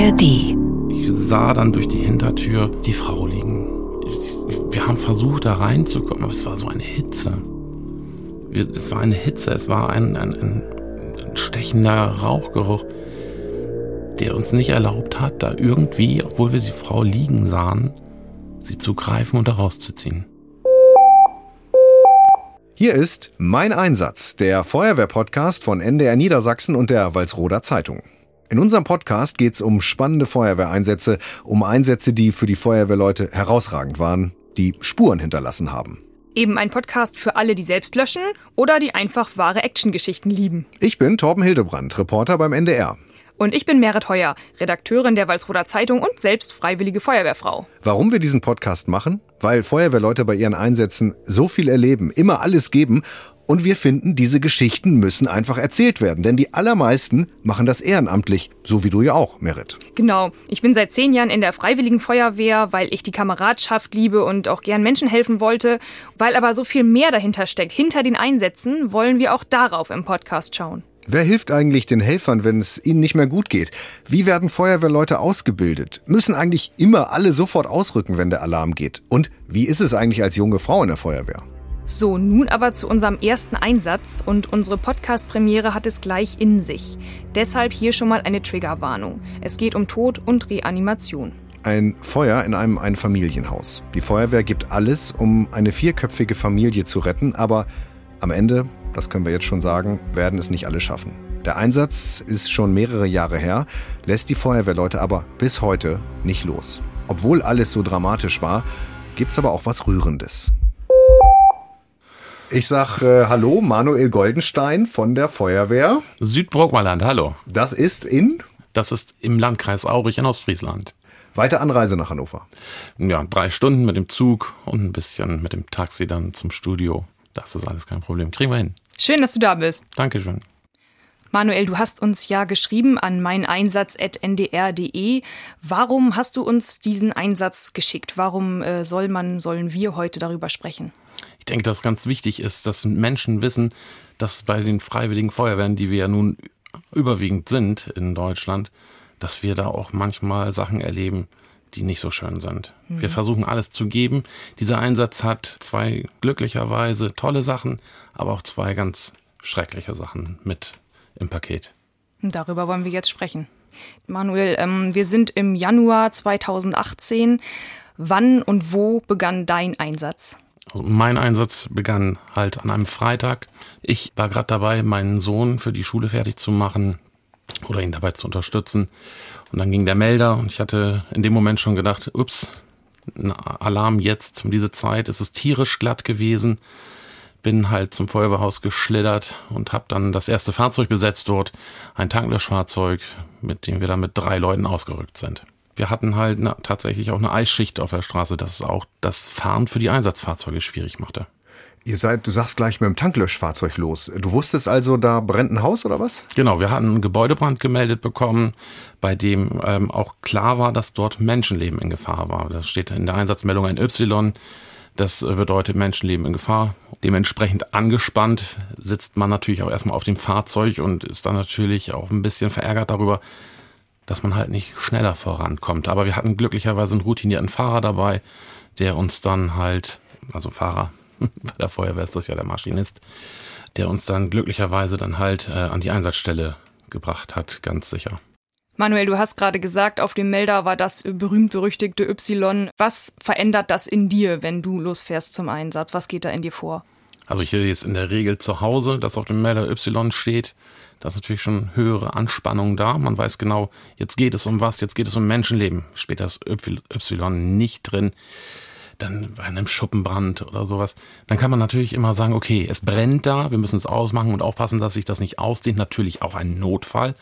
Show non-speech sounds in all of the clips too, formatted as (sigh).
ARD. Ich sah dann durch die Hintertür die Frau liegen. Wir haben versucht, da reinzukommen, aber es war so eine Hitze. Es war eine Hitze, es war ein, ein, ein stechender Rauchgeruch, der uns nicht erlaubt hat, da irgendwie, obwohl wir die Frau liegen sahen, sie zu greifen und da rauszuziehen. Hier ist Mein Einsatz, der Feuerwehr-Podcast von NDR Niedersachsen und der Walsroder Zeitung. In unserem Podcast geht es um spannende Feuerwehreinsätze, um Einsätze, die für die Feuerwehrleute herausragend waren, die Spuren hinterlassen haben. Eben ein Podcast für alle, die selbst löschen oder die einfach wahre Actiongeschichten lieben. Ich bin Torben Hildebrand, Reporter beim NDR. Und ich bin Merit Heuer, Redakteurin der Walsroder Zeitung und selbst freiwillige Feuerwehrfrau. Warum wir diesen Podcast machen? Weil Feuerwehrleute bei ihren Einsätzen so viel erleben, immer alles geben und wir finden, diese Geschichten müssen einfach erzählt werden, denn die allermeisten machen das ehrenamtlich, so wie du ja auch, Merit. Genau. Ich bin seit zehn Jahren in der Freiwilligen Feuerwehr, weil ich die Kameradschaft liebe und auch gern Menschen helfen wollte. Weil aber so viel mehr dahinter steckt, hinter den Einsätzen, wollen wir auch darauf im Podcast schauen. Wer hilft eigentlich den Helfern, wenn es ihnen nicht mehr gut geht? Wie werden Feuerwehrleute ausgebildet? Müssen eigentlich immer alle sofort ausrücken, wenn der Alarm geht? Und wie ist es eigentlich als junge Frau in der Feuerwehr? So, nun aber zu unserem ersten Einsatz und unsere Podcast-Premiere hat es gleich in sich. Deshalb hier schon mal eine Triggerwarnung. Es geht um Tod und Reanimation. Ein Feuer in einem Einfamilienhaus. Die Feuerwehr gibt alles, um eine vierköpfige Familie zu retten, aber am Ende das können wir jetzt schon sagen, werden es nicht alle schaffen. Der Einsatz ist schon mehrere Jahre her, lässt die Feuerwehrleute aber bis heute nicht los. Obwohl alles so dramatisch war, gibt's aber auch was Rührendes. Ich sag äh, Hallo, Manuel Goldenstein von der Feuerwehr. Südburgmalland, hallo. Das ist in? Das ist im Landkreis Aurich in Ostfriesland. Weite Anreise nach Hannover. Ja, drei Stunden mit dem Zug und ein bisschen mit dem Taxi dann zum Studio. Das ist alles kein Problem. Kriegen wir hin. Schön, dass du da bist. Dankeschön. Manuel, du hast uns ja geschrieben an meineinsatz.ndr.de. Warum hast du uns diesen Einsatz geschickt? Warum äh, soll man, sollen wir heute darüber sprechen? Ich denke, dass ganz wichtig ist, dass Menschen wissen, dass bei den freiwilligen Feuerwehren, die wir ja nun überwiegend sind in Deutschland, dass wir da auch manchmal Sachen erleben, die nicht so schön sind. Mhm. Wir versuchen alles zu geben. Dieser Einsatz hat zwei glücklicherweise tolle Sachen, aber auch zwei ganz schreckliche Sachen mit im Paket. Darüber wollen wir jetzt sprechen. Manuel, ähm, wir sind im Januar 2018. Wann und wo begann dein Einsatz? Mein Einsatz begann halt an einem Freitag. Ich war gerade dabei, meinen Sohn für die Schule fertig zu machen oder ihn dabei zu unterstützen. Und dann ging der Melder und ich hatte in dem Moment schon gedacht, ups, ein Alarm jetzt um diese Zeit. Es ist tierisch glatt gewesen. Bin halt zum Feuerwehrhaus geschlittert und habe dann das erste Fahrzeug besetzt dort, ein Tanklöschfahrzeug, mit dem wir dann mit drei Leuten ausgerückt sind. Wir hatten halt na, tatsächlich auch eine Eisschicht auf der Straße, das auch das Fahren für die Einsatzfahrzeuge schwierig machte. Ihr seid, du sagst gleich mit dem Tanklöschfahrzeug los. Du wusstest also, da brennt ein Haus oder was? Genau, wir hatten einen Gebäudebrand gemeldet bekommen, bei dem ähm, auch klar war, dass dort Menschenleben in Gefahr war. Das steht in der Einsatzmeldung ein Y. Das bedeutet Menschenleben in Gefahr. Dementsprechend angespannt sitzt man natürlich auch erstmal auf dem Fahrzeug und ist dann natürlich auch ein bisschen verärgert darüber, dass man halt nicht schneller vorankommt. Aber wir hatten glücklicherweise einen routinierten Fahrer dabei, der uns dann halt, also Fahrer, (laughs) bei der Feuerwehr ist das ja der Maschinist, der uns dann glücklicherweise dann halt äh, an die Einsatzstelle gebracht hat, ganz sicher. Manuel, du hast gerade gesagt, auf dem Melder war das berühmt-berüchtigte Y. Was verändert das in dir, wenn du losfährst zum Einsatz? Was geht da in dir vor? Also ich jetzt in der Regel zu Hause, dass auf dem Melder Y steht. Da ist natürlich schon höhere Anspannung da. Man weiß genau, jetzt geht es um was, jetzt geht es um Menschenleben. Später ist Y nicht drin dann bei einem Schuppenbrand oder sowas, dann kann man natürlich immer sagen, okay, es brennt da, wir müssen es ausmachen und aufpassen, dass sich das nicht ausdehnt. Natürlich auch ein Notfall.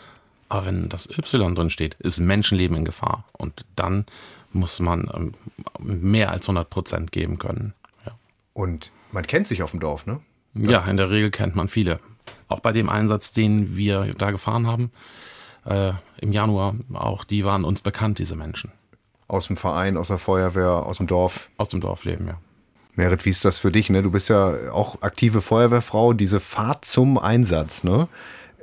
Aber wenn das Y drin steht, ist Menschenleben in Gefahr. Und dann muss man ähm, mehr als 100 Prozent geben können. Ja. Und man kennt sich auf dem Dorf, ne? Ja, in der Regel kennt man viele. Auch bei dem Einsatz, den wir da gefahren haben, äh, im Januar, auch die waren uns bekannt, diese Menschen. Aus dem Verein, aus der Feuerwehr, aus dem Dorf? Aus dem Dorfleben, ja. Merit, wie ist das für dich? Ne? Du bist ja auch aktive Feuerwehrfrau, diese Fahrt zum Einsatz. Ne?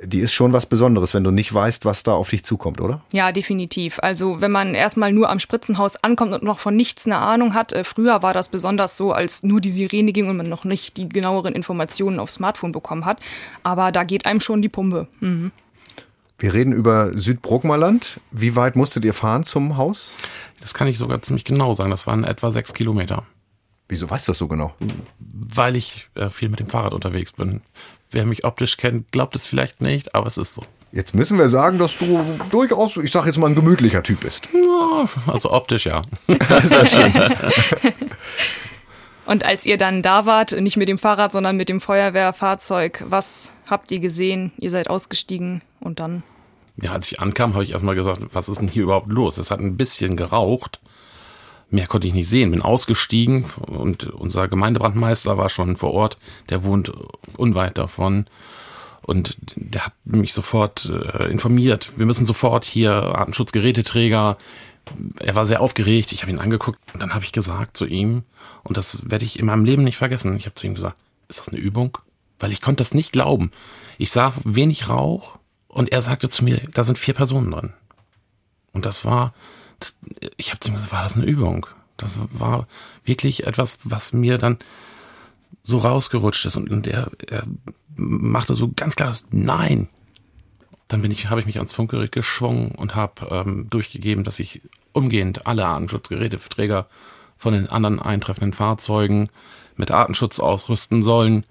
Die ist schon was Besonderes, wenn du nicht weißt, was da auf dich zukommt, oder? Ja, definitiv. Also wenn man erstmal nur am Spritzenhaus ankommt und noch von nichts eine Ahnung hat, äh, früher war das besonders so, als nur die Sirene ging und man noch nicht die genaueren Informationen aufs Smartphone bekommen hat. Aber da geht einem schon die Pumpe. Mhm. Wir reden über Südbrockmerland. Wie weit musstet ihr fahren zum Haus? Das kann ich sogar ziemlich genau sagen. Das waren etwa sechs Kilometer. Wieso weißt du das so genau? Weil ich äh, viel mit dem Fahrrad unterwegs bin. Wer mich optisch kennt, glaubt es vielleicht nicht, aber es ist so. Jetzt müssen wir sagen, dass du durchaus, ich sag jetzt mal, ein gemütlicher Typ bist. Ja, also optisch ja. (laughs) Sehr schön. (laughs) Und als ihr dann da wart, nicht mit dem Fahrrad, sondern mit dem Feuerwehrfahrzeug, was habt ihr gesehen? Ihr seid ausgestiegen und dann? Ja, als ich ankam, habe ich erstmal gesagt, was ist denn hier überhaupt los? Es hat ein bisschen geraucht. Mehr konnte ich nicht sehen. Bin ausgestiegen und unser Gemeindebrandmeister war schon vor Ort. Der wohnt unweit davon. Und der hat mich sofort äh, informiert. Wir müssen sofort hier Artenschutzgeräteträger. Er war sehr aufgeregt. Ich habe ihn angeguckt und dann habe ich gesagt zu ihm, und das werde ich in meinem Leben nicht vergessen. Ich habe zu ihm gesagt, ist das eine Übung? Weil ich konnte das nicht glauben. Ich sah wenig Rauch und er sagte zu mir, da sind vier Personen drin. Und das war, das, ich habe zu ihm gesagt, war das eine Übung? Das war wirklich etwas, was mir dann so rausgerutscht ist. Und, und er, er machte so ganz klar, nein. Dann bin ich, habe ich mich ans Funkgerät geschwungen und habe ähm, durchgegeben, dass ich umgehend alle Artenschutzgeräteträger von den anderen eintreffenden Fahrzeugen mit Artenschutz ausrüsten sollen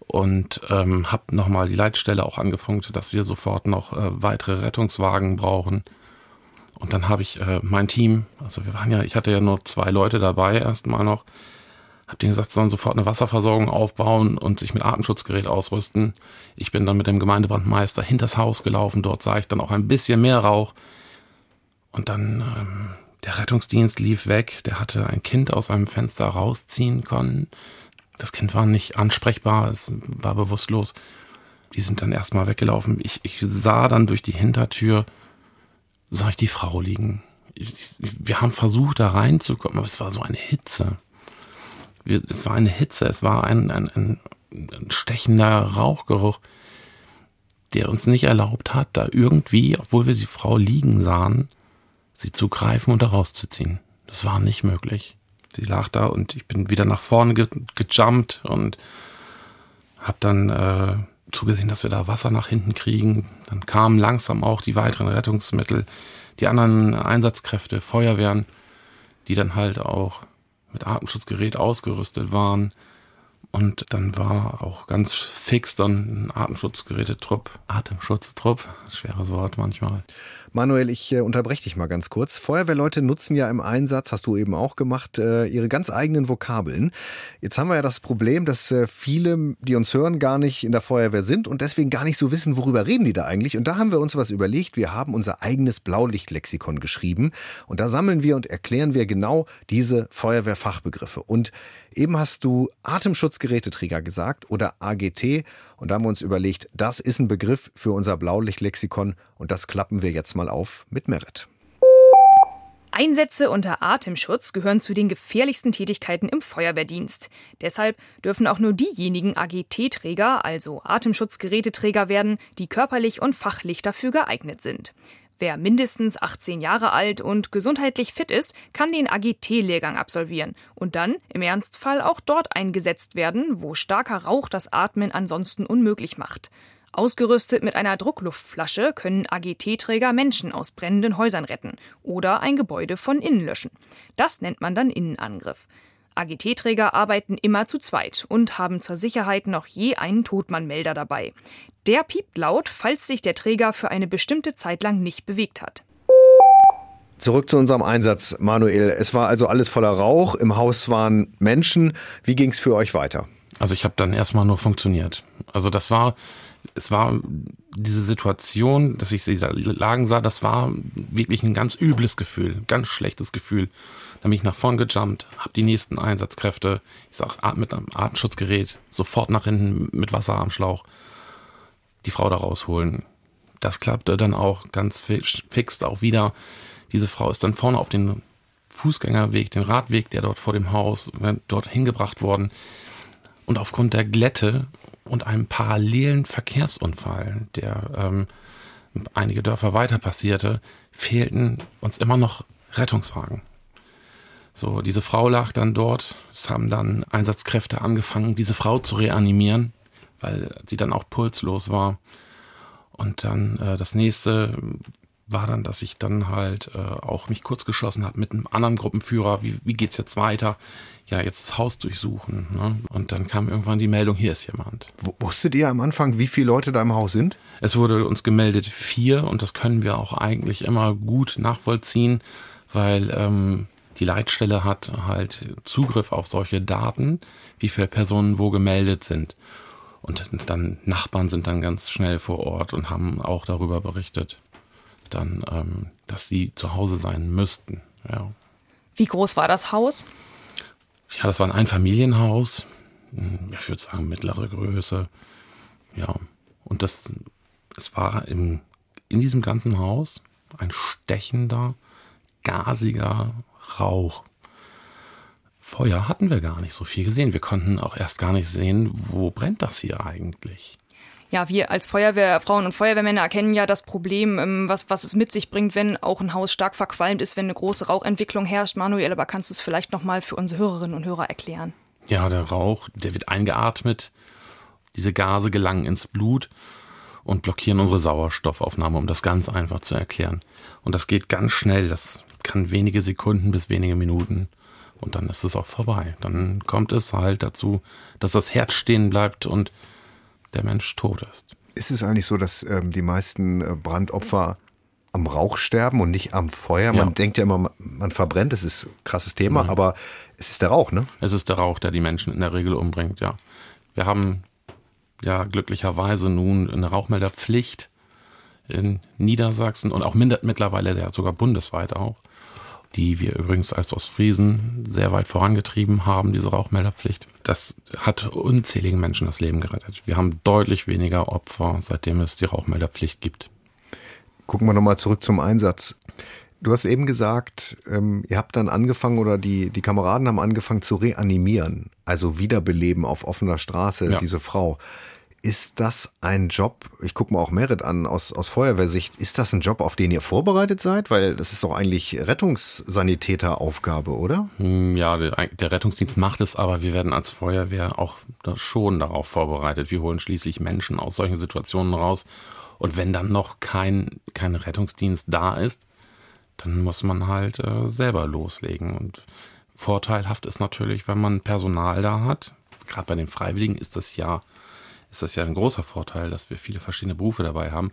und ähm, habe nochmal die Leitstelle auch angefunkt, dass wir sofort noch äh, weitere Rettungswagen brauchen. Und dann habe ich äh, mein Team, also wir waren ja, ich hatte ja nur zwei Leute dabei erstmal noch, habe denen gesagt, sie sollen sofort eine Wasserversorgung aufbauen und sich mit Artenschutzgerät ausrüsten. Ich bin dann mit dem Gemeindebrandmeister hinters Haus gelaufen, dort sah ich dann auch ein bisschen mehr Rauch. Und dann ähm, der Rettungsdienst lief weg, der hatte ein Kind aus einem Fenster rausziehen können. Das Kind war nicht ansprechbar, es war bewusstlos. Die sind dann erstmal weggelaufen. Ich, ich sah dann durch die Hintertür, sah ich die Frau liegen. Wir haben versucht, da reinzukommen, aber es war so eine Hitze. Es war eine Hitze, es war ein, ein, ein, ein stechender Rauchgeruch, der uns nicht erlaubt hat, da irgendwie, obwohl wir die Frau liegen sahen, sie zu greifen und da rauszuziehen. Das war nicht möglich. Sie lag da und ich bin wieder nach vorne ge gejumpt und habe dann äh, zugesehen, dass wir da Wasser nach hinten kriegen. Dann kamen langsam auch die weiteren Rettungsmittel, die anderen Einsatzkräfte, Feuerwehren, die dann halt auch mit Atemschutzgerät ausgerüstet waren. Und dann war auch ganz fix dann ein Atemschutzgerätetrupp, Atemschutztrupp, schweres Wort manchmal. Manuel, ich äh, unterbreche dich mal ganz kurz. Feuerwehrleute nutzen ja im Einsatz, hast du eben auch gemacht, äh, ihre ganz eigenen Vokabeln. Jetzt haben wir ja das Problem, dass äh, viele, die uns hören, gar nicht in der Feuerwehr sind und deswegen gar nicht so wissen, worüber reden die da eigentlich. Und da haben wir uns was überlegt. Wir haben unser eigenes Blaulichtlexikon geschrieben und da sammeln wir und erklären wir genau diese Feuerwehrfachbegriffe. Und eben hast du Atemschutzgeräteträger gesagt oder AGT und da haben wir uns überlegt, das ist ein Begriff für unser Blaulichtlexikon und das klappen wir jetzt mal auf mit Merit. Einsätze unter Atemschutz gehören zu den gefährlichsten Tätigkeiten im Feuerwehrdienst. Deshalb dürfen auch nur diejenigen AGT-Träger, also Atemschutzgeräteträger werden, die körperlich und fachlich dafür geeignet sind. Wer mindestens 18 Jahre alt und gesundheitlich fit ist, kann den AGT-Lehrgang absolvieren und dann im Ernstfall auch dort eingesetzt werden, wo starker Rauch das Atmen ansonsten unmöglich macht. Ausgerüstet mit einer Druckluftflasche können AGT-Träger Menschen aus brennenden Häusern retten oder ein Gebäude von innen löschen. Das nennt man dann Innenangriff. AGT-Träger arbeiten immer zu zweit und haben zur Sicherheit noch je einen Todmannmelder dabei. Der piept laut, falls sich der Träger für eine bestimmte Zeit lang nicht bewegt hat. Zurück zu unserem Einsatz, Manuel. Es war also alles voller Rauch, im Haus waren Menschen. Wie ging es für euch weiter? Also ich habe dann erstmal nur funktioniert. Also das war, es war diese Situation, dass ich sie lagen sah, das war wirklich ein ganz übles Gefühl, ein ganz schlechtes Gefühl. Dann bin ich nach vorn gejumpt, habe die nächsten Einsatzkräfte, ich sag mit einem Atemschutzgerät, sofort nach hinten mit Wasser am Schlauch, die Frau da rausholen. Das klappte dann auch ganz fix auch wieder. Diese Frau ist dann vorne auf den Fußgängerweg, den Radweg, der dort vor dem Haus, dort hingebracht worden. Und aufgrund der Glätte und einem parallelen Verkehrsunfall, der ähm, einige Dörfer weiter passierte, fehlten uns immer noch Rettungswagen. So, diese Frau lag dann dort. Es haben dann Einsatzkräfte angefangen, diese Frau zu reanimieren, weil sie dann auch pulslos war. Und dann äh, das nächste war dann, dass ich dann halt äh, auch mich kurz geschlossen habe mit einem anderen Gruppenführer. Wie, wie geht's jetzt weiter? Ja, jetzt das Haus durchsuchen. Ne? Und dann kam irgendwann die Meldung, hier ist jemand. W wusstet ihr am Anfang, wie viele Leute da im Haus sind? Es wurde uns gemeldet vier und das können wir auch eigentlich immer gut nachvollziehen, weil ähm, die Leitstelle hat halt Zugriff auf solche Daten, wie viele Personen wo gemeldet sind. Und dann Nachbarn sind dann ganz schnell vor Ort und haben auch darüber berichtet, dann, ähm, dass sie zu Hause sein müssten. Ja. Wie groß war das Haus? Ja, das war ein Einfamilienhaus. Hm, ich würde sagen mittlere Größe. Ja. Und das, es war im, in diesem ganzen Haus ein stechender, gasiger Rauch. Feuer hatten wir gar nicht so viel gesehen. Wir konnten auch erst gar nicht sehen, wo brennt das hier eigentlich. Ja, wir als Feuerwehrfrauen und Feuerwehrmänner erkennen ja das Problem, ähm, was, was es mit sich bringt, wenn auch ein Haus stark verqualmt ist, wenn eine große Rauchentwicklung herrscht. Manuel, aber kannst du es vielleicht nochmal für unsere Hörerinnen und Hörer erklären? Ja, der Rauch, der wird eingeatmet. Diese Gase gelangen ins Blut und blockieren unsere Sauerstoffaufnahme, um das ganz einfach zu erklären. Und das geht ganz schnell. Das kann wenige Sekunden bis wenige Minuten und dann ist es auch vorbei. Dann kommt es halt dazu, dass das Herz stehen bleibt und der Mensch tot ist. Ist es eigentlich so, dass ähm, die meisten äh, Brandopfer am Rauch sterben und nicht am Feuer? Man ja. denkt ja immer, man verbrennt, das ist ein krasses Thema, Nein. aber es ist der Rauch, ne? Es ist der Rauch, der die Menschen in der Regel umbringt, ja. Wir haben ja glücklicherweise nun eine Rauchmelderpflicht in Niedersachsen und auch mittlerweile ja sogar bundesweit auch die wir übrigens als Ostfriesen sehr weit vorangetrieben haben, diese Rauchmelderpflicht. Das hat unzähligen Menschen das Leben gerettet. Wir haben deutlich weniger Opfer, seitdem es die Rauchmelderpflicht gibt. Gucken wir nochmal zurück zum Einsatz. Du hast eben gesagt, ähm, ihr habt dann angefangen oder die, die Kameraden haben angefangen zu reanimieren, also wiederbeleben auf offener Straße, ja. diese Frau. Ist das ein Job, ich gucke mal auch Merit an aus, aus Feuerwehrsicht, ist das ein Job, auf den ihr vorbereitet seid? Weil das ist doch eigentlich Rettungssanitäteraufgabe, oder? Hm, ja, der, der Rettungsdienst macht es, aber wir werden als Feuerwehr auch schon darauf vorbereitet. Wir holen schließlich Menschen aus solchen Situationen raus. Und wenn dann noch kein, kein Rettungsdienst da ist, dann muss man halt äh, selber loslegen. Und vorteilhaft ist natürlich, wenn man Personal da hat. Gerade bei den Freiwilligen ist das ja ist das ja ein großer Vorteil, dass wir viele verschiedene Berufe dabei haben.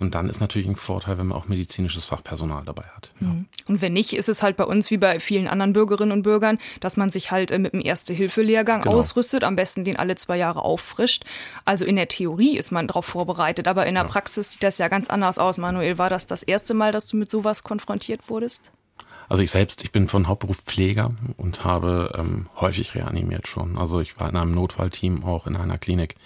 Und dann ist natürlich ein Vorteil, wenn man auch medizinisches Fachpersonal dabei hat. Ja. Mhm. Und wenn nicht, ist es halt bei uns wie bei vielen anderen Bürgerinnen und Bürgern, dass man sich halt äh, mit dem Erste-Hilfe-Lehrgang genau. ausrüstet, am besten den alle zwei Jahre auffrischt. Also in der Theorie ist man darauf vorbereitet, aber in der ja. Praxis sieht das ja ganz anders aus. Manuel, war das das erste Mal, dass du mit sowas konfrontiert wurdest? Also ich selbst, ich bin von Hauptberuf Pfleger und habe ähm, häufig reanimiert schon. Also ich war in einem Notfallteam auch in einer Klinik.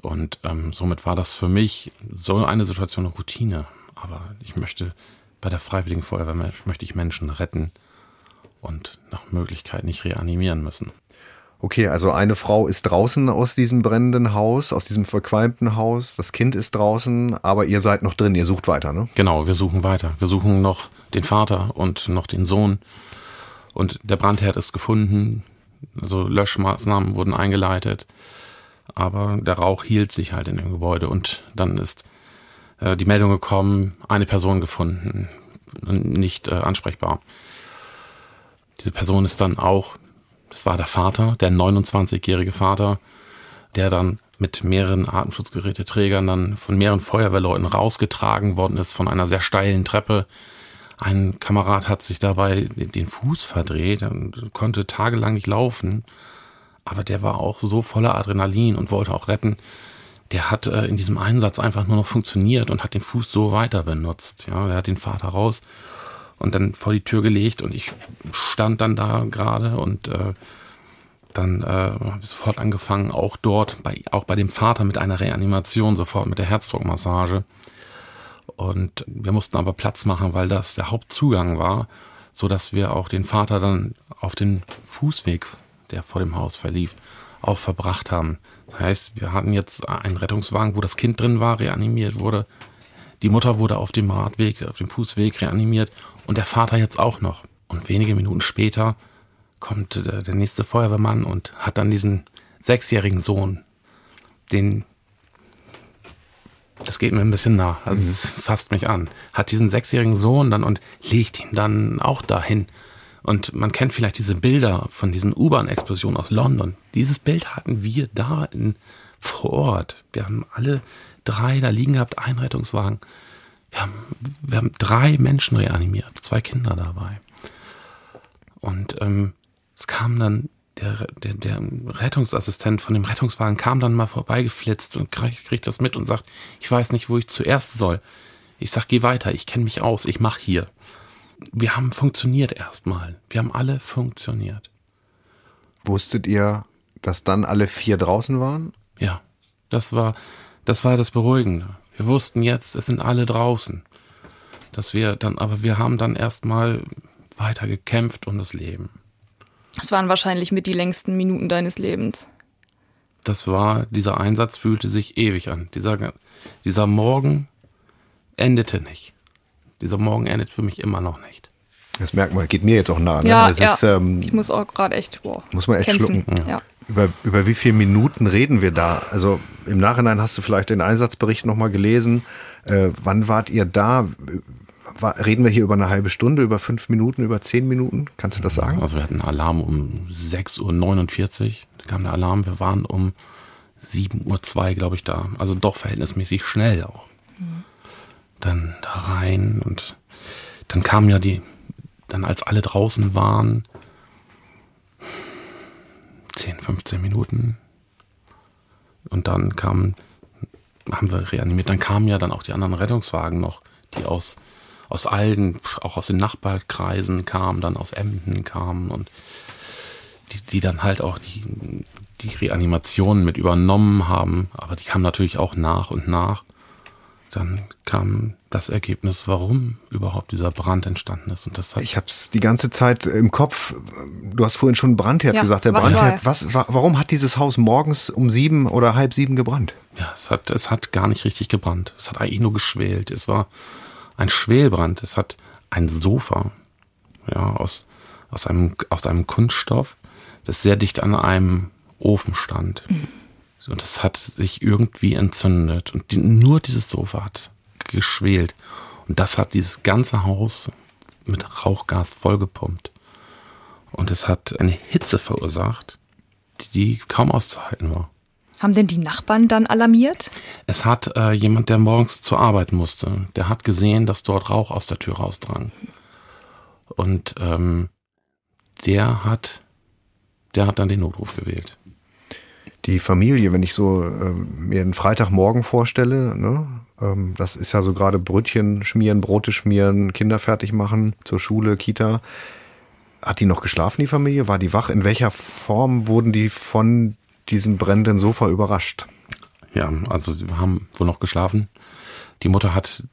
Und ähm, somit war das für mich so eine Situation eine Routine. Aber ich möchte bei der Freiwilligen Feuerwehr möchte ich Menschen retten und nach Möglichkeit nicht reanimieren müssen. Okay, also eine Frau ist draußen aus diesem brennenden Haus, aus diesem verqualmten Haus. Das Kind ist draußen, aber ihr seid noch drin, ihr sucht weiter, ne? Genau, wir suchen weiter. Wir suchen noch den Vater und noch den Sohn. Und der Brandherd ist gefunden. Also Löschmaßnahmen wurden eingeleitet. Aber der Rauch hielt sich halt in dem Gebäude. Und dann ist äh, die Meldung gekommen, eine Person gefunden, nicht äh, ansprechbar. Diese Person ist dann auch das war der Vater, der 29-jährige Vater, der dann mit mehreren Atemschutzgeräteträgern dann von mehreren Feuerwehrleuten rausgetragen worden ist von einer sehr steilen Treppe. Ein Kamerad hat sich dabei den Fuß verdreht und konnte tagelang nicht laufen. Aber der war auch so voller Adrenalin und wollte auch retten. Der hat äh, in diesem Einsatz einfach nur noch funktioniert und hat den Fuß so weiter benutzt. Ja, er hat den Vater raus und dann vor die Tür gelegt und ich stand dann da gerade und äh, dann äh, habe ich sofort angefangen, auch dort, bei, auch bei dem Vater mit einer Reanimation, sofort mit der Herzdruckmassage. Und wir mussten aber Platz machen, weil das der Hauptzugang war, so dass wir auch den Vater dann auf den Fußweg, der vor dem Haus verlief, auch verbracht haben. Das heißt, wir hatten jetzt einen Rettungswagen, wo das Kind drin war, reanimiert wurde. Die Mutter wurde auf dem Radweg, auf dem Fußweg reanimiert und der Vater jetzt auch noch. Und wenige Minuten später kommt der, nächste Feuerwehrmann und hat dann diesen sechsjährigen Sohn, den das geht mir ein bisschen nah, also es fasst mich an, hat diesen sechsjährigen Sohn dann und legt ihn dann auch dahin. Und man kennt vielleicht diese Bilder von diesen U-Bahn-Explosionen aus London. Dieses Bild hatten wir da in, vor Ort. Wir haben alle drei da liegen gehabt, ein Rettungswagen. Wir haben, wir haben drei Menschen reanimiert, zwei Kinder dabei. Und ähm, es kam dann der, der, der Rettungsassistent von dem Rettungswagen kam dann mal vorbeigeflitzt und kriegt krieg das mit und sagt, ich weiß nicht, wo ich zuerst soll. Ich sag, geh weiter, ich kenne mich aus, ich mach hier. Wir haben funktioniert erstmal. Wir haben alle funktioniert. Wusstet ihr, dass dann alle vier draußen waren? Ja, das war, das war das Beruhigende. Wir wussten jetzt, es sind alle draußen. Dass wir dann, aber wir haben dann erstmal weiter gekämpft um das Leben. Das waren wahrscheinlich mit die längsten Minuten deines Lebens. Das war, dieser Einsatz fühlte sich ewig an. Dieser, dieser Morgen endete nicht. Dieser Morgen endet für mich immer noch nicht. Das merkt man, geht mir jetzt auch nah. Ne? Ja, das ja. Ist, ähm, ich muss auch gerade echt, boah, muss man echt kämpfen. schlucken. Ja. Über, über wie viele Minuten reden wir da? Also im Nachhinein hast du vielleicht den Einsatzbericht nochmal gelesen. Äh, wann wart ihr da? War, reden wir hier über eine halbe Stunde, über fünf Minuten, über zehn Minuten? Kannst du das sagen? Also wir hatten Alarm um 6.49 Uhr, da kam der Alarm, wir waren um 7.02 Uhr, glaube ich, da. Also doch verhältnismäßig schnell auch. Dann da rein und dann kamen ja die, dann als alle draußen waren, 10, 15 Minuten. Und dann kamen, haben wir reanimiert, dann kamen ja dann auch die anderen Rettungswagen noch, die aus, aus allen, auch aus den Nachbarkreisen kamen, dann aus Emden kamen und die, die dann halt auch die, die Reanimationen mit übernommen haben. Aber die kamen natürlich auch nach und nach. Dann kam das Ergebnis, warum überhaupt dieser Brand entstanden ist. Und das hat Ich habe es die ganze Zeit im Kopf. Du hast vorhin schon Brandherd Ja, gesagt. Der was Brandherd, was, wa- warum hat dieses Haus morgens um sieben oder halb sieben gebrannt? Ja, es hat, es hat gar nicht richtig gebrannt. Es hat eigentlich nur geschwelt. Es war ein Schwelbrand. Es hat ein Sofa, ja, aus, aus einem, aus einem Kunststoff, das sehr dicht an einem Ofen stand. Und es hat sich irgendwie entzündet. Und die, nur dieses Sofa hat geschwelt. Und das hat dieses ganze Haus mit Rauchgas vollgepumpt. Und es hat eine Hitze verursacht, die, die kaum auszuhalten war. Haben denn die Nachbarn dann alarmiert? Es hat äh, jemand, der morgens zur Arbeit musste, der hat gesehen, dass dort Rauch aus der Tür rausdrang. Und ähm, der hat, der hat dann den Notruf gewählt. Die Familie, wenn ich so ähm, mir einen Freitagmorgen vorstelle, ne, ähm, das ist ja so gerade Brötchen schmieren, Brote schmieren, Kinder fertig machen, zur Schule, Kita. Hat die noch geschlafen, die Familie? War die wach? In welcher Form wurden die von diesem brennenden Sofa überrascht? Ja, also wir haben wohl noch geschlafen. Die Mutter hat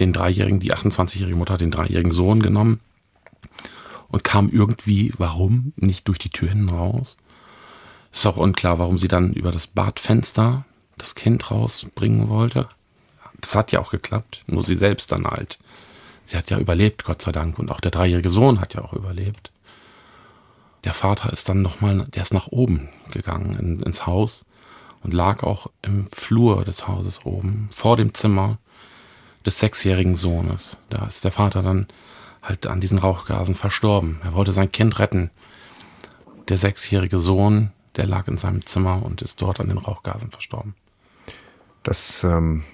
den Dreijährigen, die 28-jährige Mutter hat den dreijährigen Sohn genommen und kam irgendwie, warum, nicht durch die Tür hinten raus. Ist auch unklar, warum sie dann über das Badfenster das Kind rausbringen wollte. Das hat ja auch geklappt, nur sie selbst dann halt. Sie hat ja überlebt, Gott sei Dank, und auch der dreijährige Sohn hat ja auch überlebt. Der Vater ist dann nochmal, der ist nach oben gegangen in, ins Haus und lag auch im Flur des Hauses oben, vor dem Zimmer des sechsjährigen Sohnes. Da ist der Vater dann halt an diesen Rauchgasen verstorben. Er wollte sein Kind retten. Der sechsjährige Sohn, der lag in seinem Zimmer und ist dort an den Rauchgasen verstorben. Das ähm,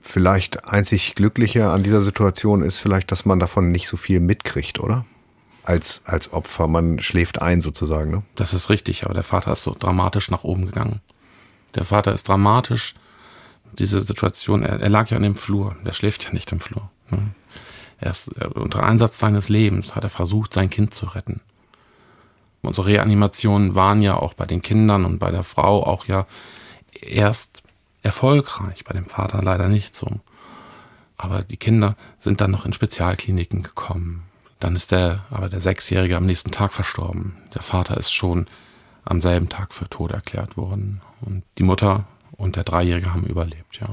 vielleicht einzig Glückliche an dieser Situation ist vielleicht, dass man davon nicht so viel mitkriegt, oder? Als, als Opfer. Man schläft ein sozusagen, ne? Das ist richtig, aber der Vater ist so dramatisch nach oben gegangen. Der Vater ist dramatisch, diese Situation, er, er lag ja in dem Flur, der schläft ja nicht im Flur. Ne? Er ist, er, unter Einsatz seines Lebens hat er versucht, sein Kind zu retten. Unsere Reanimationen waren ja auch bei den Kindern und bei der Frau auch ja erst erfolgreich, bei dem Vater leider nicht so. Aber die Kinder sind dann noch in Spezialkliniken gekommen. Dann ist der, aber der Sechsjährige am nächsten Tag verstorben. Der Vater ist schon am selben Tag für tot erklärt wurden. Und die Mutter und der Dreijährige haben überlebt, ja.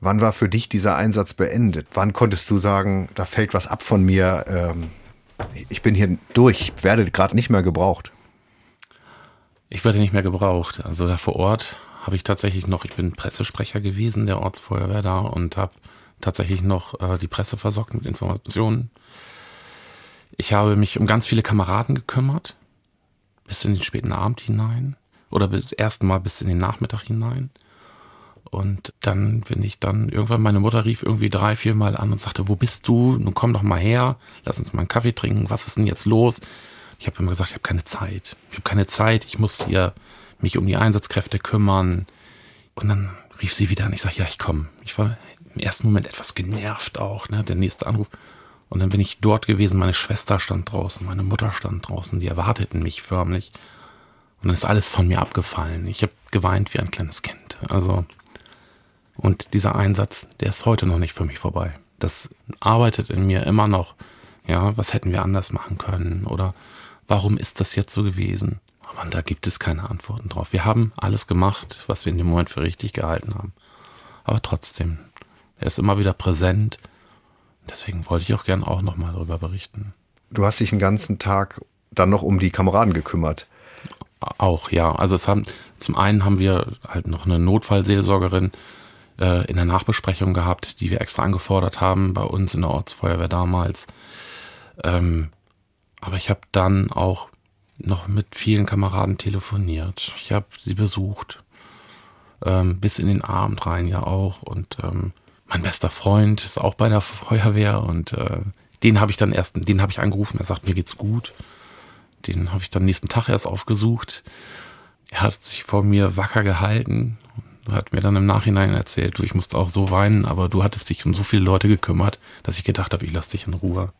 Wann war für dich dieser Einsatz beendet? Wann konntest du sagen, da fällt was ab von mir? Ähm, ich bin hier durch, werde gerade nicht mehr gebraucht. Ich werde nicht mehr gebraucht. Also da vor Ort habe ich tatsächlich noch, ich bin Pressesprecher gewesen der Ortsfeuerwehr da und habe tatsächlich noch äh, die Presse versorgt mit Informationen. Ich habe mich um ganz viele Kameraden gekümmert, bis in den späten Abend hinein oder bis ersten Mal bis in den Nachmittag hinein. Und dann, wenn ich dann irgendwann meine Mutter rief irgendwie drei, vier Mal an und sagte, wo bist du? Nun komm doch mal her, lass uns mal einen Kaffee trinken. Was ist denn jetzt los? Ich habe immer gesagt, ich habe keine Zeit. Ich habe keine Zeit. Ich muss hier mich um die Einsatzkräfte kümmern. Und dann rief sie wieder an. Ich sage, ja, ich komme. Ich war im ersten Moment etwas genervt auch, ne? Der nächste Anruf. Und dann bin ich dort gewesen. Meine Schwester stand draußen, meine Mutter stand draußen. Die erwarteten mich förmlich. Und dann ist alles von mir abgefallen. Ich habe geweint wie ein kleines Kind. Also und dieser Einsatz, der ist heute noch nicht für mich vorbei. Das arbeitet in mir immer noch. Ja, was hätten wir anders machen können? Oder warum ist das jetzt so gewesen? Aber da gibt es keine Antworten drauf. Wir haben alles gemacht, was wir in dem Moment für richtig gehalten haben. Aber trotzdem, er ist immer wieder präsent. Deswegen wollte ich auch gern auch nochmal darüber berichten. Du hast dich den ganzen Tag dann noch um die Kameraden gekümmert. Auch, ja. Also es haben, zum einen haben wir halt noch eine Notfallseelsorgerin, äh, in der Nachbesprechung gehabt, die wir extra angefordert haben bei uns in der Ortsfeuerwehr damals. Ähm, aber ich habe dann auch noch mit vielen Kameraden telefoniert. Ich habe sie besucht, ähm, bis in den Abend rein ja auch. Und ähm, mein bester Freund ist auch bei der Feuerwehr und äh, den habe ich dann erst, den habe ich angerufen. Er sagt, mir geht's gut. Den habe ich dann nächsten Tag erst aufgesucht. Er hat sich vor mir wacker gehalten hat mir dann im Nachhinein erzählt, du, ich musste auch so weinen, aber du hattest dich um so viele Leute gekümmert, dass ich gedacht habe, ich lasse dich in Ruhe.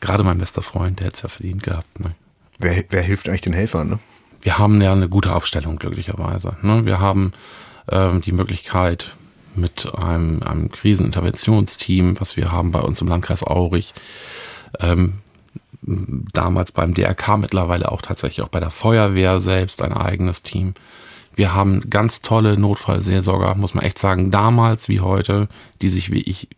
Gerade mein bester Freund, der hätte es ja verdient gehabt. Ne? Wer, wer hilft eigentlich den Helfern? Ne? Wir haben ja eine gute Aufstellung, glücklicherweise. Ne? Wir haben ähm, die Möglichkeit, mit einem, einem Kriseninterventionsteam, was wir haben bei uns im Landkreis Aurich, ähm, damals beim DRK, mittlerweile auch tatsächlich auch bei der Feuerwehr selbst ein eigenes Team, wir haben ganz tolle Notfallseelsorger, muss man echt sagen, damals wie heute, die sich wie ich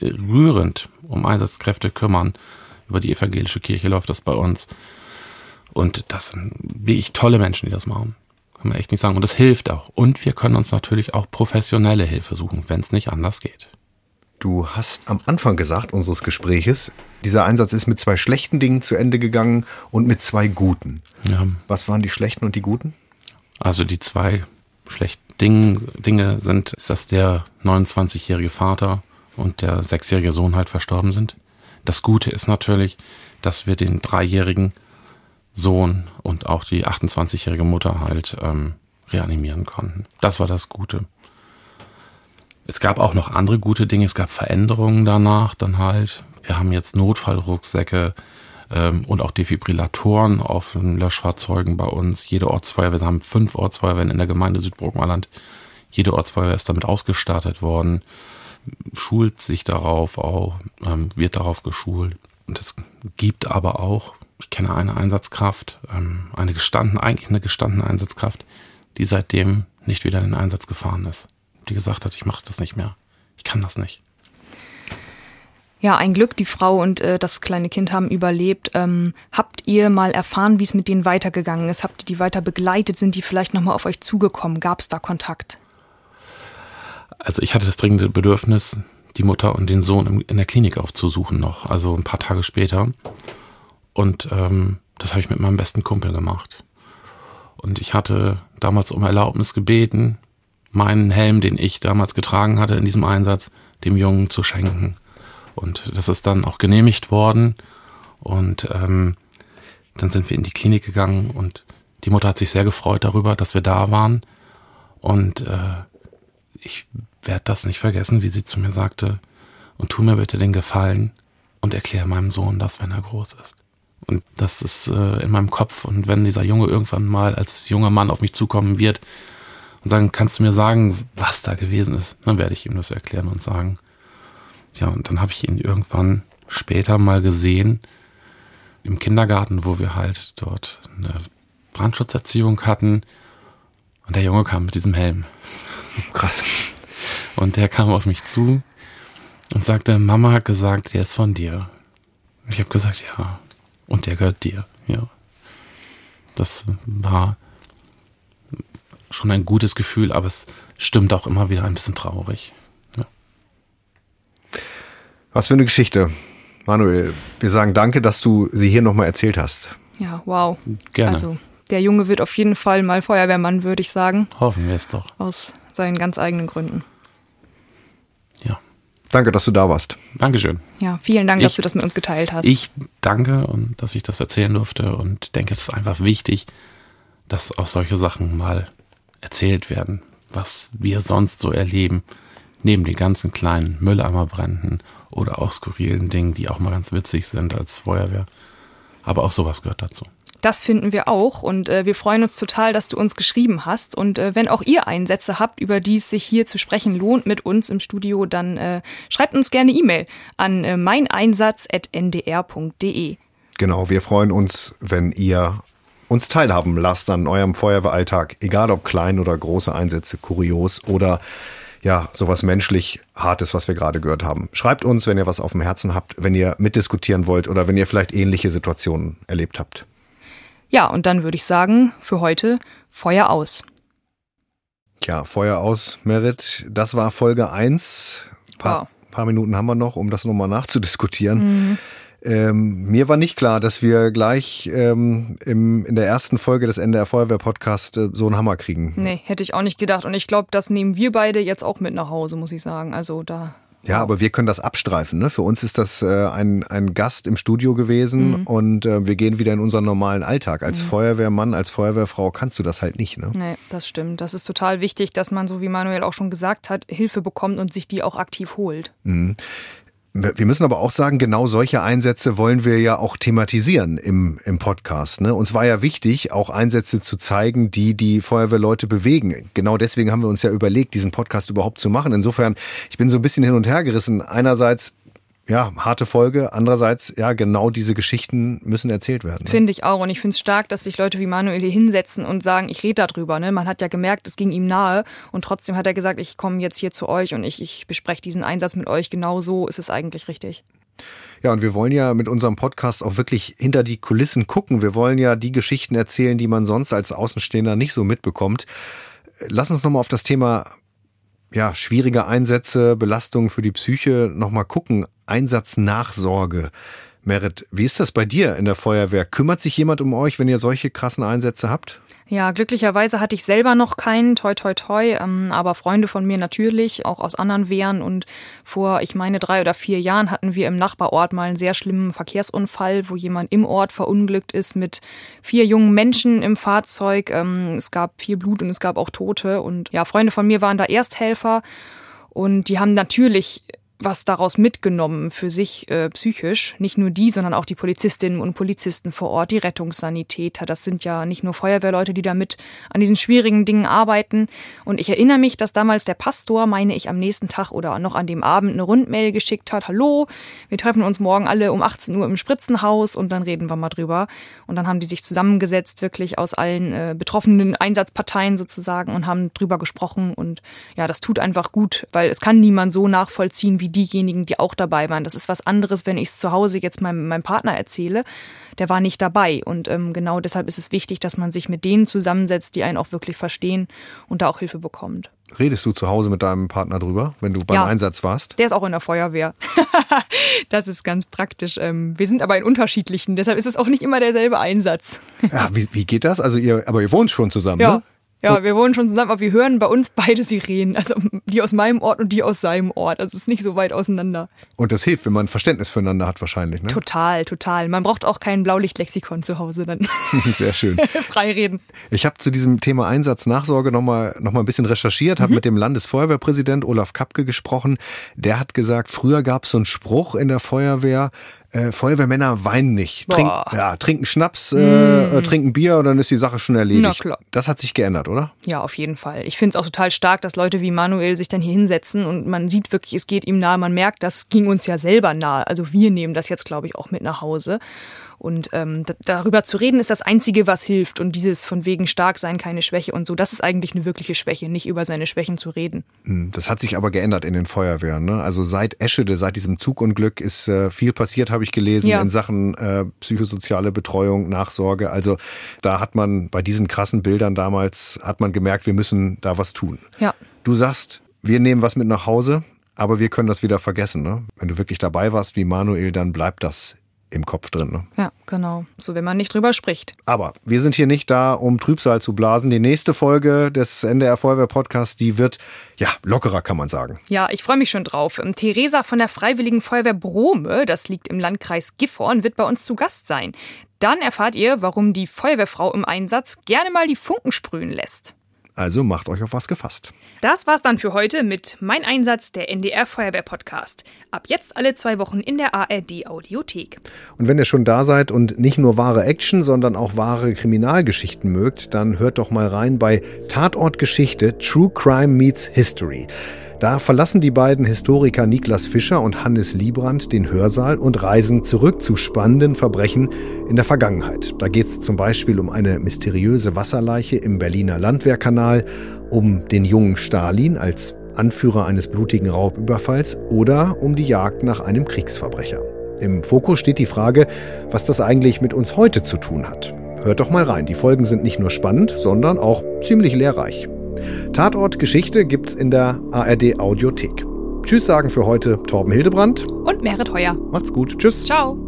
rührend um Einsatzkräfte kümmern. Über die evangelische Kirche läuft das bei uns. Und das sind wie ich tolle Menschen, die das machen. Kann man echt nicht sagen. Und das hilft auch. Und wir können uns natürlich auch professionelle Hilfe suchen, wenn es nicht anders geht. Du hast am Anfang gesagt unseres Gespräches, dieser Einsatz ist mit zwei schlechten Dingen zu Ende gegangen und mit zwei guten. Ja. Was waren die schlechten und die guten? Also die zwei schlechten Dinge sind, ist, dass der 29-jährige Vater und der sechsjährige Sohn halt verstorben sind. Das Gute ist natürlich, dass wir den dreijährigen Sohn und auch die 28-jährige Mutter halt ähm, reanimieren konnten. Das war das Gute. Es gab auch noch andere gute Dinge. Es gab Veränderungen danach dann halt. Wir haben jetzt Notfallrucksäcke, ähm, und auch Defibrillatoren auf den Löschfahrzeugen bei uns. Jede Ortsfeuerwehr, wir haben fünf Ortsfeuerwehren in der Gemeinde Südburgenland. Jede Ortsfeuerwehr ist damit ausgestattet worden, schult sich darauf auch, ähm, wird darauf geschult. Und es gibt aber auch, ich kenne eine Einsatzkraft, ähm, eine gestanden, eigentlich eine gestandene Einsatzkraft, die seitdem nicht wieder in den Einsatz gefahren ist. Die gesagt hat, ich mache das nicht mehr. Ich kann das nicht. Ja, ein Glück, die Frau und äh, das kleine Kind haben überlebt. Ähm, habt ihr mal erfahren, wie es mit denen weitergegangen ist? Habt ihr die weiter begleitet? Sind die vielleicht nochmal auf euch zugekommen? Gab es da Kontakt? Also ich hatte das dringende Bedürfnis, die Mutter und den Sohn in der Klinik aufzusuchen noch, also ein paar Tage später. Und ähm, das habe ich mit meinem besten Kumpel gemacht. Und ich hatte damals um Erlaubnis gebeten, meinen Helm, den ich damals getragen hatte in diesem Einsatz, dem Jungen zu schenken. Und das ist dann auch genehmigt worden. Und ähm, dann sind wir in die Klinik gegangen und die Mutter hat sich sehr gefreut darüber, dass wir da waren. Und äh, ich werde das nicht vergessen, wie sie zu mir sagte, und tu mir bitte den Gefallen und erkläre meinem Sohn das, wenn er groß ist. Und das ist äh, in meinem Kopf. Und wenn dieser Junge irgendwann mal als junger Mann auf mich zukommen wird und sagen, kannst du mir sagen, was da gewesen ist, dann werde ich ihm das erklären und sagen. Ja, und dann habe ich ihn irgendwann später mal gesehen im Kindergarten, wo wir halt dort eine Brandschutzerziehung hatten. Und der Junge kam mit diesem Helm. Krass. Und der kam auf mich zu und sagte, Mama hat gesagt, der ist von dir. Und ich habe gesagt, ja. Und der gehört dir, ja. Das war schon ein gutes Gefühl, aber es stimmt auch immer wieder ein bisschen traurig. Was für eine Geschichte. Manuel, wir sagen danke, dass du sie hier nochmal erzählt hast. Ja, wow. Gerne. Also, der Junge wird auf jeden Fall mal Feuerwehrmann, würde ich sagen. Hoffen wir es doch. Aus seinen ganz eigenen Gründen. Ja. Danke, dass du da warst. Dankeschön. Ja, vielen Dank, Ich- dass du das mit uns geteilt hast. Ich danke und dass ich das erzählen durfte und denke, es ist einfach wichtig, dass auch solche Sachen mal erzählt werden, was wir sonst so erleben, neben den ganzen kleinen Mülleimerbränden oder auch skurrilen Dingen, die auch mal ganz witzig sind als Feuerwehr. Aber auch sowas gehört dazu. Das finden wir auch und äh, wir freuen uns total, dass du uns geschrieben hast. Und äh, wenn auch ihr Einsätze habt, über die es sich hier zu sprechen lohnt mit uns im Studio, dann äh, schreibt uns gerne E-Mail an äh, meineinsatz.ndr.de. Genau, wir freuen uns, wenn ihr uns teilhaben lasst an eurem Feuerwehralltag, egal ob klein oder große Einsätze, kurios oder ja, sowas menschlich Hartes, was wir gerade gehört haben. Schreibt uns, wenn ihr was auf dem Herzen habt, wenn ihr mitdiskutieren wollt oder wenn ihr vielleicht ähnliche Situationen erlebt habt. Ja, und dann würde ich sagen, für heute Feuer aus. Tja, Feuer aus, Merit. Das war Folge 1. Paar, Wow. paar Minuten haben wir noch, um das nochmal nachzudiskutieren. Ähm, mir war nicht klar, dass wir gleich ähm, im, in der ersten Folge des NDR Feuerwehr Podcast äh, so einen Hammer kriegen. Nee, hätte ich auch nicht gedacht. Und ich glaube, das nehmen wir beide jetzt auch mit nach Hause, muss ich sagen. Also da. Ja, aber wir können das abstreifen. Ne? Für uns ist das äh, ein, ein Gast im Studio gewesen und äh, wir gehen wieder in unseren normalen Alltag. Als Feuerwehrmann, als Feuerwehrfrau kannst du das halt nicht. Ne? Nee, das stimmt. Das ist total wichtig, dass man, so wie Manuel auch schon gesagt hat, Hilfe bekommt und sich die auch aktiv holt. Wir müssen aber auch sagen, genau solche Einsätze wollen wir ja auch thematisieren im, im Podcast. Ne? Uns war ja wichtig, auch Einsätze zu zeigen, die die Feuerwehrleute bewegen. Genau deswegen haben wir uns ja überlegt, diesen Podcast überhaupt zu machen. Insofern, ich bin so ein bisschen hin und her gerissen. Einerseits, ja, harte Folge. Andererseits, ja, genau diese Geschichten müssen erzählt werden. Ne? Finde ich auch. Und ich finde es stark, dass sich Leute wie Manuel hier hinsetzen und sagen, ich rede darüber. Ne? Man hat ja gemerkt, es ging ihm nahe. Und trotzdem hat er gesagt, ich komme jetzt hier zu euch und ich, ich bespreche diesen Einsatz mit euch. Genau so ist es eigentlich richtig. Ja, und wir wollen ja mit unserem Podcast auch wirklich hinter die Kulissen gucken. Wir wollen ja die Geschichten erzählen, die man sonst als Außenstehender nicht so mitbekommt. Lass uns nochmal auf das Thema ja, schwierige Einsätze, Belastungen für die Psyche nochmal gucken. Einsatznachsorge. Merit, wie ist das bei dir in der Feuerwehr? Kümmert sich jemand um euch, wenn ihr solche krassen Einsätze habt? Ja, glücklicherweise hatte ich selber noch keinen, toi toi toi, ähm, aber Freunde von mir natürlich, auch aus anderen Wehren. Und vor, ich meine, drei oder vier Jahren hatten wir im Nachbarort mal einen sehr schlimmen Verkehrsunfall, wo jemand im Ort verunglückt ist mit vier jungen Menschen im Fahrzeug. Ähm, es gab viel Blut und es gab auch Tote. Und ja, Freunde von mir waren da Ersthelfer und die haben natürlich was daraus mitgenommen für sich äh, psychisch. Nicht nur die, sondern auch die Polizistinnen und Polizisten vor Ort, die Rettungssanitäter. Das sind ja nicht nur Feuerwehrleute, die damit an diesen schwierigen Dingen arbeiten. Und ich erinnere mich, dass damals der Pastor, meine ich, am nächsten Tag oder noch an dem Abend eine Rundmail geschickt hat. Hallo, wir treffen uns morgen alle um 18 Uhr im Spritzenhaus und dann reden wir mal drüber. Und dann haben die sich zusammengesetzt, wirklich aus allen äh, betroffenen Einsatzparteien sozusagen und haben drüber gesprochen. Und ja, das tut einfach gut, weil es kann niemand so nachvollziehen wie diejenigen, die auch dabei waren. Das ist was anderes, wenn ich es zu Hause jetzt meinem, meinem Partner erzähle. Der war nicht dabei. Und ähm, genau deshalb ist es wichtig, dass man sich mit denen zusammensetzt, die einen auch wirklich verstehen und da auch Hilfe bekommt. Redest du zu Hause mit deinem Partner drüber, wenn du beim Ja. Einsatz warst? Der ist auch in der Feuerwehr. (laughs) das ist ganz praktisch. Ähm, wir sind aber in unterschiedlichen, deshalb ist es auch nicht immer derselbe Einsatz. Ja, wie, wie geht das? Also ihr, aber ihr wohnt schon zusammen, Ja. ne? Ja, wir wohnen schon zusammen, aber wir hören bei uns beide Sirenen. Also die aus meinem Ort und die aus seinem Ort. Also es ist nicht so weit auseinander. Und das hilft, wenn man Verständnis füreinander hat wahrscheinlich, ne? Total, total. Man braucht auch kein Blaulichtlexikon zu Hause dann. (laughs) Sehr schön. (laughs) Frei reden. Ich habe zu diesem Thema Einsatznachsorge nochmal noch mal ein bisschen recherchiert, habe mit dem Landesfeuerwehrpräsident Olaf Kapke gesprochen. Der hat gesagt, früher gab es so einen Spruch in der Feuerwehr, äh, Feuerwehrmänner weinen nicht. Trink, ja, trinken Schnaps, äh, äh, trinken Bier und dann ist die Sache schon erledigt. Na klar. Das hat sich geändert, oder? Ja, auf jeden Fall. Ich finde es auch total stark, dass Leute wie Manuel sich dann hier hinsetzen und man sieht wirklich, es geht ihm nahe. Man merkt, das ging uns ja selber nahe. Also wir nehmen das jetzt, glaube ich, auch mit nach Hause. Und ähm, darüber zu reden ist das Einzige, was hilft. Und dieses von wegen stark sein, keine Schwäche und so, das ist eigentlich eine wirkliche Schwäche, nicht über seine Schwächen zu reden. Hm, das hat sich aber geändert in den Feuerwehren. Ne? Also seit Eschede, seit diesem Zugunglück ist äh, viel passiert, habe ich gelesen, ja. in Sachen äh, psychosoziale Betreuung, Nachsorge. Also da hat man bei diesen krassen Bildern damals, hat man gemerkt, wir müssen da was tun. Ja. Du sagst, wir nehmen was mit nach Hause, aber wir können das wieder vergessen. Ne? Wenn du wirklich dabei warst wie Manuel, dann bleibt das im Kopf drin. Ne? Ja, genau. So, wenn man nicht drüber spricht. Aber wir sind hier nicht da, um Trübsal zu blasen. Die nächste Folge des NDR Feuerwehr Podcasts, die wird ja lockerer, kann man sagen. Ja, ich freue mich schon drauf. Ähm, Theresa von der Freiwilligen Feuerwehr Brome, das liegt im Landkreis Gifhorn, wird bei uns zu Gast sein. Dann erfahrt ihr, warum die Feuerwehrfrau im Einsatz gerne mal die Funken sprühen lässt. Also macht euch auf was gefasst. Das war's dann für heute mit Mein Einsatz, der NDR Feuerwehr Podcast. Ab jetzt alle zwei Wochen in der ARD Audiothek. Und wenn ihr schon da seid und nicht nur wahre Action, sondern auch wahre Kriminalgeschichten mögt, dann hört doch mal rein bei Tatortgeschichte True Crime Meets History. Da verlassen die beiden Historiker Niklas Fischer und Hannes Liebrand den Hörsaal und reisen zurück zu spannenden Verbrechen in der Vergangenheit. Da geht es zum Beispiel um eine mysteriöse Wasserleiche im Berliner Landwehrkanal, um den jungen Stalin als Anführer eines blutigen Raubüberfalls oder um die Jagd nach einem Kriegsverbrecher. Im Fokus steht die Frage, was das eigentlich mit uns heute zu tun hat. Hört doch mal rein, die Folgen sind nicht nur spannend, sondern auch ziemlich lehrreich. Tatort Geschichte gibt's in der ARD Audiothek. Tschüss sagen für heute Torben Hildebrand und Merit Heuer. Macht's gut. Tschüss. Ciao.